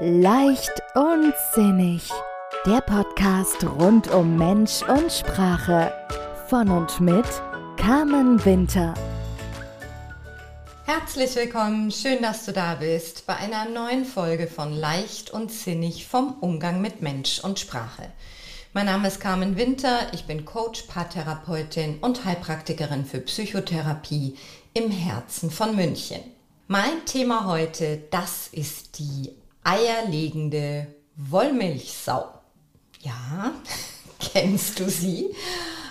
Leicht und sinnig. Der Podcast rund um Mensch und Sprache. Von und mit Carmen Winter. Herzlich willkommen, schön, dass du da bist bei einer neuen Folge von Leicht und Sinnig vom Umgang mit Mensch und Sprache. Mein Name ist Carmen Winter, ich bin Coach, Paartherapeutin und Heilpraktikerin für Psychotherapie im Herzen von München. Mein Thema heute, das ist die eierlegende Wollmilchsau. Ja, kennst du sie?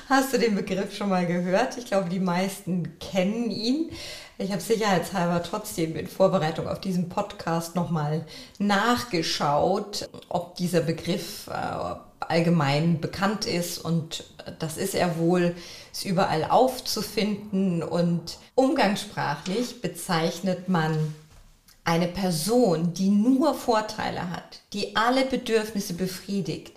Hast du den Begriff schon mal gehört? Ich glaube, die meisten kennen ihn. Ich habe sicherheitshalber trotzdem in Vorbereitung auf diesen Podcast nochmal nachgeschaut, ob dieser Begriff äh, allgemein bekannt ist und das ist er wohl, ist überall aufzufinden und umgangssprachlich bezeichnet man eine Person, die nur Vorteile hat, die alle Bedürfnisse befriedigt,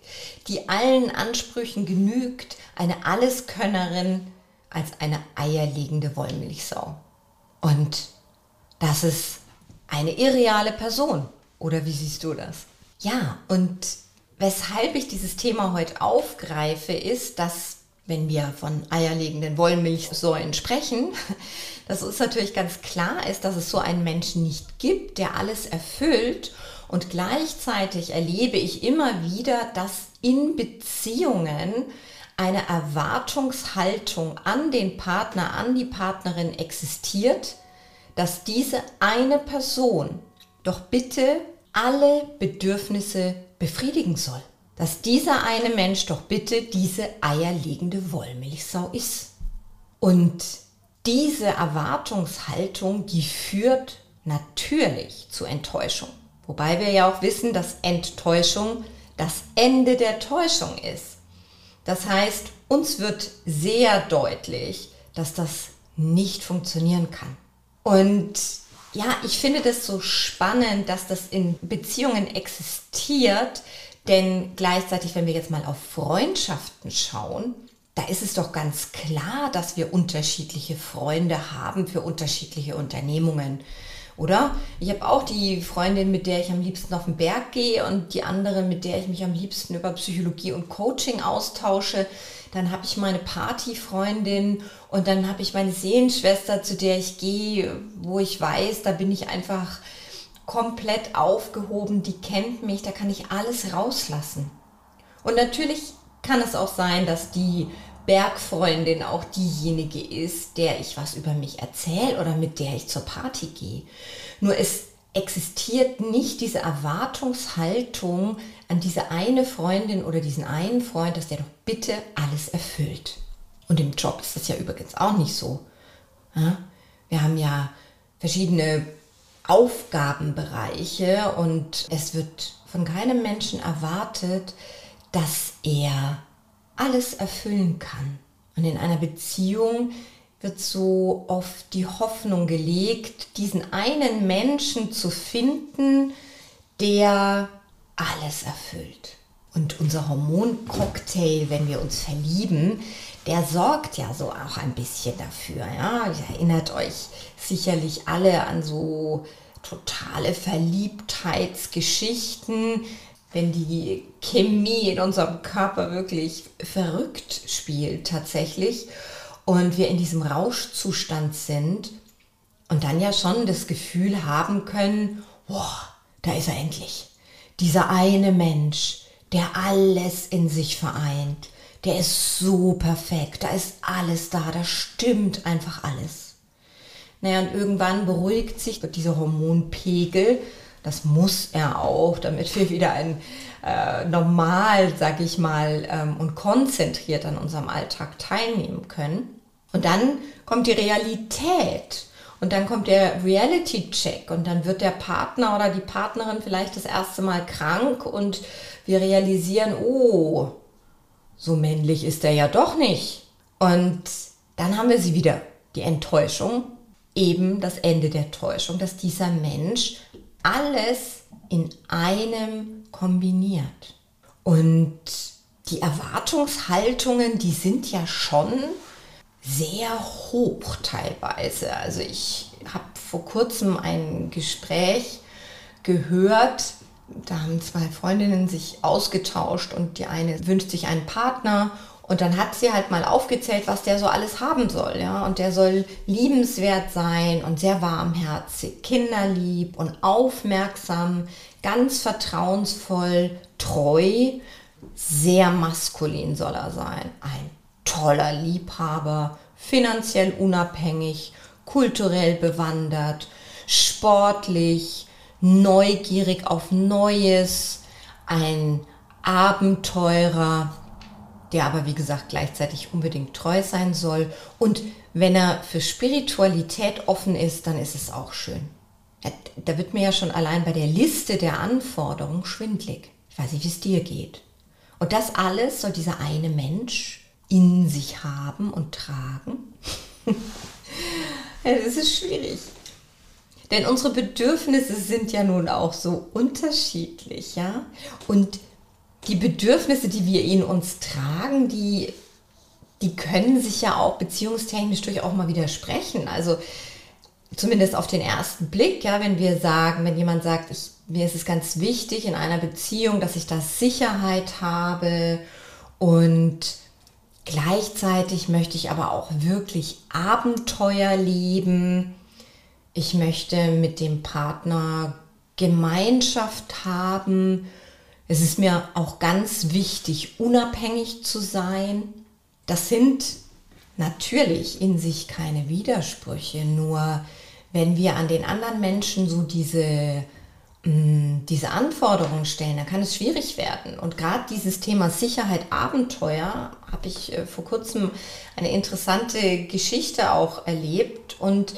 die allen Ansprüchen genügt, eine Alleskönnerin als eine eierlegende Wollmilchsau. Und das ist eine irreale Person. Oder wie siehst du das? Ja, und weshalb ich dieses Thema heute aufgreife, ist, dass wenn wir von eierlegenden Wollmilchsäulen sprechen, dass es natürlich ganz klar ist, dass es so einen Menschen nicht gibt, der alles erfüllt. Und gleichzeitig erlebe ich immer wieder, dass in Beziehungen eine Erwartungshaltung an den Partner, an die Partnerin existiert, dass diese eine Person doch bitte alle Bedürfnisse befriedigen soll dass dieser eine Mensch doch bitte diese eierlegende Wollmilchsau ist. Und diese Erwartungshaltung, die führt natürlich zu Enttäuschung. Wobei wir ja auch wissen, dass Enttäuschung das Ende der Täuschung ist. Das heißt, uns wird sehr deutlich, dass das nicht funktionieren kann. Und ja, ich finde das so spannend, dass das in Beziehungen existiert, denn gleichzeitig, wenn wir jetzt mal auf Freundschaften schauen, da ist es doch ganz klar, dass wir unterschiedliche Freunde haben für unterschiedliche Unternehmungen. Oder? Ich habe auch die Freundin, mit der ich am liebsten auf den Berg gehe und die andere, mit der ich mich am liebsten über Psychologie und Coaching austausche. Dann habe ich meine Partyfreundin und dann habe ich meine Seelenschwester, zu der ich gehe, wo ich weiß, da bin ich einfach komplett aufgehoben, die kennt mich, da kann ich alles rauslassen. Und natürlich kann es auch sein, dass die Bergfreundin auch diejenige ist, der ich was über mich erzähle oder mit der ich zur Party gehe. Nur es existiert nicht diese Erwartungshaltung an diese eine Freundin oder diesen einen Freund, dass der doch bitte alles erfüllt. Und im Job ist das ja übrigens auch nicht so. Wir haben ja verschiedene Aufgabenbereiche und es wird von keinem Menschen erwartet, dass er alles erfüllen kann. Und in einer Beziehung wird so oft die Hoffnung gelegt, diesen einen Menschen zu finden, der alles erfüllt. Und unser Hormoncocktail, wenn wir uns verlieben, der sorgt ja so auch ein bisschen dafür. Ja? Ihr erinnert euch sicherlich alle an so totale Verliebtheitsgeschichten, wenn die Chemie in unserem Körper wirklich verrückt spielt tatsächlich und wir in diesem Rauschzustand sind und dann ja schon das Gefühl haben können, boah, da ist er endlich. Dieser eine Mensch, der alles in sich vereint, der ist so perfekt, da ist alles da, da stimmt einfach alles. Naja, und irgendwann beruhigt sich dieser Hormonpegel. Das muss er auch, damit wir wieder ein äh, normal, sag ich mal, ähm, und konzentriert an unserem Alltag teilnehmen können. Und dann kommt die Realität. Und dann kommt der Reality-Check und dann wird der Partner oder die Partnerin vielleicht das erste Mal krank und wir realisieren, oh, so männlich ist er ja doch nicht. Und dann haben wir sie wieder, die Enttäuschung eben das Ende der Täuschung, dass dieser Mensch alles in einem kombiniert. Und die Erwartungshaltungen, die sind ja schon sehr hoch teilweise. Also ich habe vor kurzem ein Gespräch gehört da haben zwei Freundinnen sich ausgetauscht und die eine wünscht sich einen Partner und dann hat sie halt mal aufgezählt, was der so alles haben soll, ja. Und der soll liebenswert sein und sehr warmherzig, kinderlieb und aufmerksam, ganz vertrauensvoll, treu, sehr maskulin soll er sein. Ein toller Liebhaber, finanziell unabhängig, kulturell bewandert, sportlich, neugierig auf Neues, ein Abenteurer, der aber wie gesagt gleichzeitig unbedingt treu sein soll. Und wenn er für Spiritualität offen ist, dann ist es auch schön. Da wird mir ja schon allein bei der Liste der Anforderungen schwindlig. Ich weiß nicht, wie es dir geht. Und das alles soll dieser eine Mensch in sich haben und tragen. Es ist schwierig. Denn unsere Bedürfnisse sind ja nun auch so unterschiedlich, ja? Und die Bedürfnisse, die wir in uns tragen, die, die können sich ja auch beziehungstechnisch durchaus mal widersprechen. Also zumindest auf den ersten Blick, ja, wenn wir sagen, wenn jemand sagt, ich, mir ist es ganz wichtig in einer Beziehung, dass ich da Sicherheit habe und gleichzeitig möchte ich aber auch wirklich Abenteuer leben. Ich möchte mit dem Partner Gemeinschaft haben es ist mir auch ganz wichtig, unabhängig zu sein. Das sind natürlich in sich keine Widersprüche, nur wenn wir an den anderen Menschen so diese, mm, diese Anforderungen stellen, dann kann es schwierig werden. Und gerade dieses Thema Sicherheit, Abenteuer, habe ich äh, vor kurzem eine interessante Geschichte auch erlebt. Und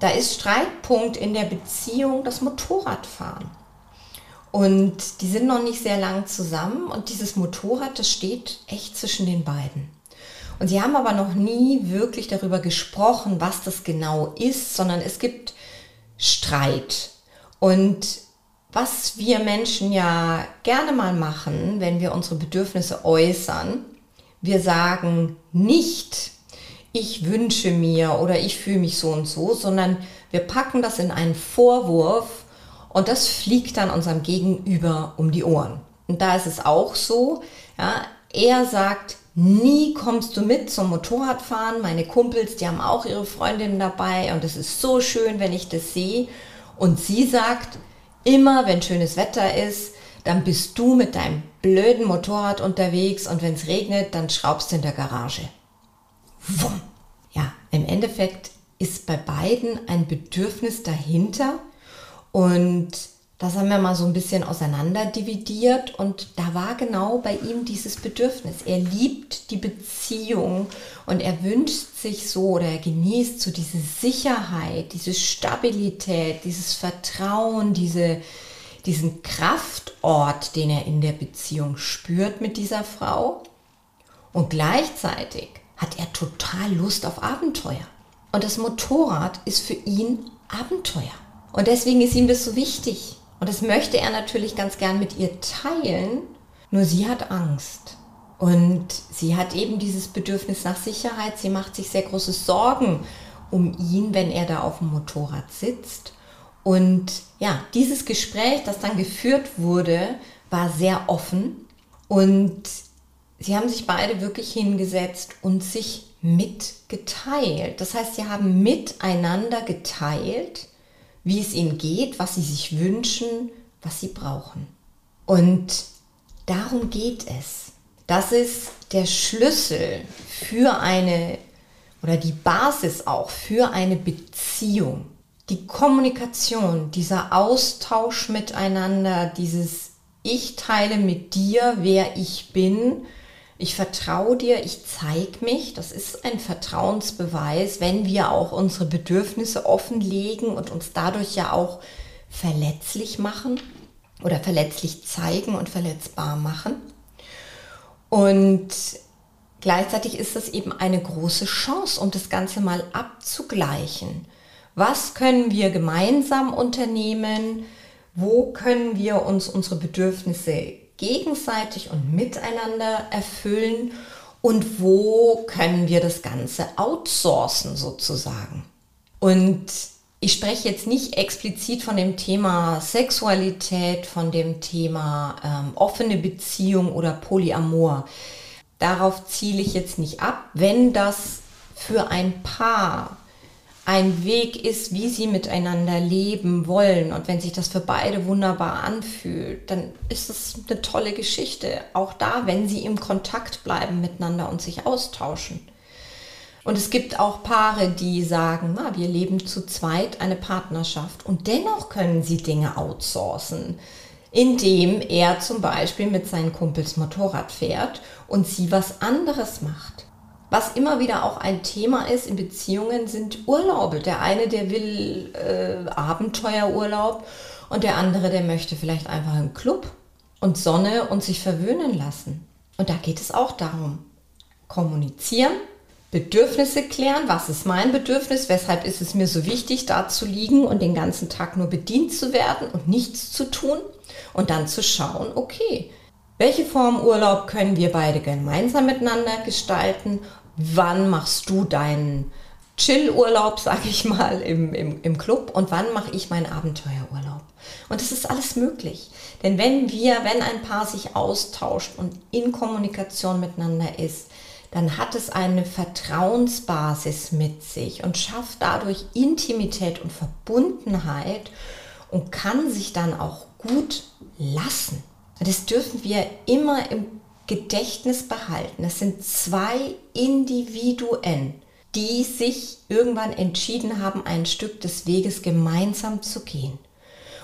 da ist Streitpunkt in der Beziehung das Motorradfahren. Und die sind noch nicht sehr lang zusammen und dieses Motorrad, das steht echt zwischen den beiden. Und sie haben aber noch nie wirklich darüber gesprochen, was das genau ist, sondern es gibt Streit. Und was wir Menschen ja gerne mal machen, wenn wir unsere Bedürfnisse äußern, wir sagen nicht, ich wünsche mir oder ich fühle mich so und so, sondern wir packen das in einen Vorwurf und das fliegt dann unserem Gegenüber um die Ohren. Und da ist es auch so, ja, er sagt, nie kommst du mit zum Motorradfahren. Meine Kumpels, die haben auch ihre Freundinnen dabei und es ist so schön, wenn ich das sehe. Und sie sagt, immer wenn schönes Wetter ist, dann bist du mit deinem blöden Motorrad unterwegs und wenn es regnet, dann schraubst du in der Garage. Wumm. Im Endeffekt ist bei beiden ein Bedürfnis dahinter, und das haben wir mal so ein bisschen auseinander dividiert und da war genau bei ihm dieses Bedürfnis. Er liebt die Beziehung und er wünscht sich so oder er genießt so diese Sicherheit, diese Stabilität, dieses Vertrauen, diese, diesen Kraftort, den er in der Beziehung spürt mit dieser Frau. Und gleichzeitig hat er total Lust auf Abenteuer. Und das Motorrad ist für ihn Abenteuer. Und deswegen ist ihm das so wichtig. Und das möchte er natürlich ganz gern mit ihr teilen. Nur sie hat Angst. Und sie hat eben dieses Bedürfnis nach Sicherheit. Sie macht sich sehr große Sorgen um ihn, wenn er da auf dem Motorrad sitzt. Und ja, dieses Gespräch, das dann geführt wurde, war sehr offen. Und sie haben sich beide wirklich hingesetzt und sich mitgeteilt. Das heißt, sie haben miteinander geteilt, wie es ihnen geht, was sie sich wünschen, was sie brauchen. Und darum geht es. Das ist der Schlüssel für eine oder die Basis auch für eine Beziehung. Die Kommunikation, dieser Austausch miteinander, dieses Ich teile mit dir, wer ich bin, ich vertraue dir, ich zeige mich. Das ist ein Vertrauensbeweis, wenn wir auch unsere Bedürfnisse offenlegen und uns dadurch ja auch verletzlich machen oder verletzlich zeigen und verletzbar machen. Und gleichzeitig ist das eben eine große Chance, um das Ganze mal abzugleichen. Was können wir gemeinsam unternehmen? Wo können wir uns unsere Bedürfnisse gegenseitig und miteinander erfüllen und wo können wir das Ganze outsourcen sozusagen. Und Ich spreche jetzt nicht explizit von dem Thema Sexualität, von dem Thema ähm, offene Beziehung oder Polyamor. Darauf ziele ich jetzt nicht ab. Wenn das für ein Paar ein Weg ist, wie sie miteinander leben wollen und wenn sich das für beide wunderbar anfühlt, dann ist es eine tolle Geschichte. Auch da, wenn sie im Kontakt bleiben miteinander und sich austauschen. Und es gibt auch Paare, die sagen, na, wir leben zu zweit eine Partnerschaft und dennoch können sie Dinge outsourcen, indem er zum Beispiel mit seinen Kumpels Motorrad fährt und sie was anderes macht. Was immer wieder auch ein Thema ist in Beziehungen, sind Urlaube. Der eine, der will äh, Abenteuerurlaub und der andere, der möchte vielleicht einfach einen Club und Sonne und sich verwöhnen lassen. Und da geht es auch darum, kommunizieren, Bedürfnisse klären. Was ist mein Bedürfnis? Weshalb ist es mir so wichtig, da zu liegen und den ganzen Tag nur bedient zu werden und nichts zu tun? Und dann zu schauen, okay, welche Form Urlaub können wir beide gemeinsam miteinander gestalten? Wann machst du deinen Chill-Urlaub, sag ich mal, im, im, im Club und wann mache ich meinen Abenteuerurlaub? Und das ist alles möglich. Denn wenn wir, wenn ein Paar sich austauscht und in Kommunikation miteinander ist, dann hat es eine Vertrauensbasis mit sich und schafft dadurch Intimität und Verbundenheit und kann sich dann auch gut lassen. Das dürfen wir immer im Gedächtnis behalten. Es sind zwei Individuen, die sich irgendwann entschieden haben, ein Stück des Weges gemeinsam zu gehen.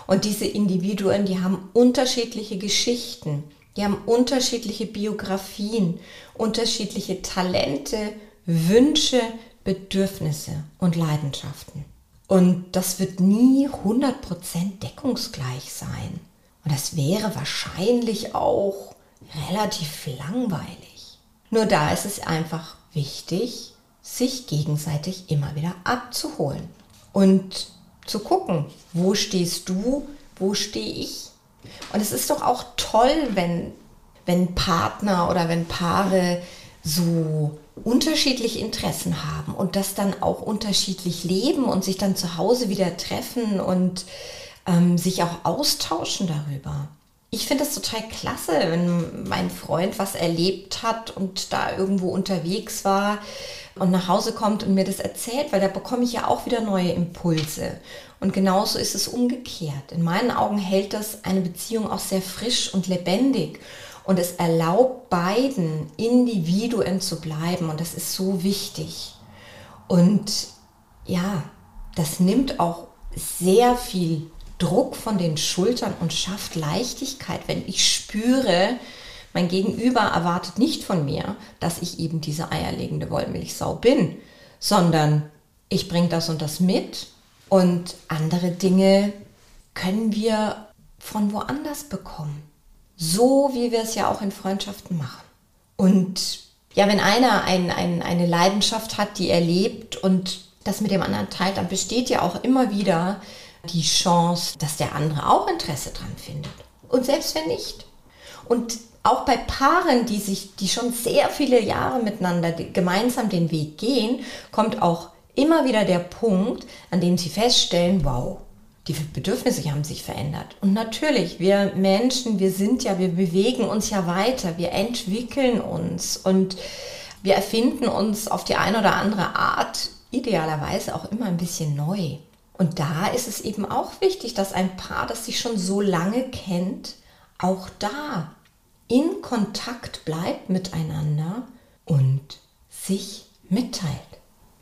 Und diese Individuen, die haben unterschiedliche Geschichten, die haben unterschiedliche Biografien, unterschiedliche Talente, Wünsche, Bedürfnisse und Leidenschaften. Und das wird nie 100% deckungsgleich sein. Und das wäre wahrscheinlich auch relativ langweilig. Nur da ist es einfach wichtig, sich gegenseitig immer wieder abzuholen und zu gucken, wo stehst du, wo stehe ich. Und es ist doch auch toll, wenn, wenn Partner oder wenn Paare so unterschiedliche Interessen haben und das dann auch unterschiedlich leben und sich dann zu Hause wieder treffen und ähm, sich auch austauschen darüber. Ich finde es total klasse, wenn mein Freund was erlebt hat und da irgendwo unterwegs war und nach Hause kommt und mir das erzählt, weil da bekomme ich ja auch wieder neue Impulse. Und genauso ist es umgekehrt. In meinen Augen hält das eine Beziehung auch sehr frisch und lebendig. Und es erlaubt beiden Individuen zu bleiben. Und das ist so wichtig. Und ja, das nimmt auch sehr viel Druck von den Schultern und schafft Leichtigkeit, wenn ich spüre, mein Gegenüber erwartet nicht von mir, dass ich eben diese eierlegende Wollmilchsau bin, sondern ich bringe das und das mit und andere Dinge können wir von woanders bekommen. So wie wir es ja auch in Freundschaften machen. Und ja, wenn einer ein, ein, eine Leidenschaft hat, die er lebt und das mit dem anderen teilt, dann besteht ja auch immer wieder die Chance, dass der andere auch Interesse dran findet. Und selbst wenn nicht. Und auch bei Paaren, die sich, die schon sehr viele Jahre miteinander gemeinsam den Weg gehen, kommt auch immer wieder der Punkt, an dem sie feststellen, wow, die Bedürfnisse haben sich verändert. Und natürlich, wir Menschen, wir sind ja, wir bewegen uns ja weiter, wir entwickeln uns und wir erfinden uns auf die eine oder andere Art idealerweise auch immer ein bisschen neu. Und da ist es eben auch wichtig, dass ein Paar, das sich schon so lange kennt, auch da in Kontakt bleibt miteinander und sich mitteilt.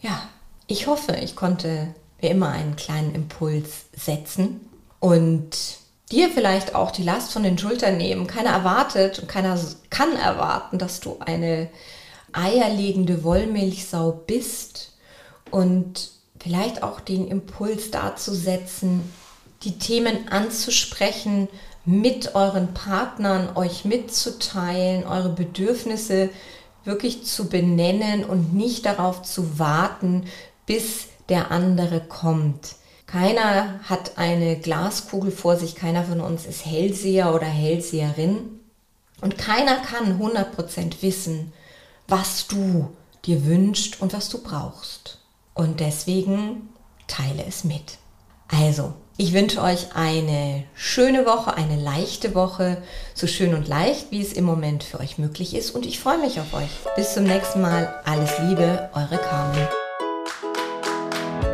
Ja, ich hoffe, ich konnte wie immer einen kleinen Impuls setzen und dir vielleicht auch die Last von den Schultern nehmen. Keiner erwartet und keiner kann erwarten, dass du eine eierlegende Wollmilchsau bist und vielleicht auch den Impuls dazu setzen, die Themen anzusprechen, mit euren Partnern euch mitzuteilen, eure Bedürfnisse wirklich zu benennen und nicht darauf zu warten, bis der andere kommt. Keiner hat eine Glaskugel vor sich, keiner von uns ist Hellseher oder Hellseherin und keiner kann 100% wissen, was du dir wünschst und was du brauchst. Und deswegen teile es mit. Also, ich wünsche euch eine schöne Woche, eine leichte Woche, so schön und leicht, wie es im Moment für euch möglich ist. Und ich freue mich auf euch. Bis zum nächsten Mal. Alles Liebe, eure Carmen.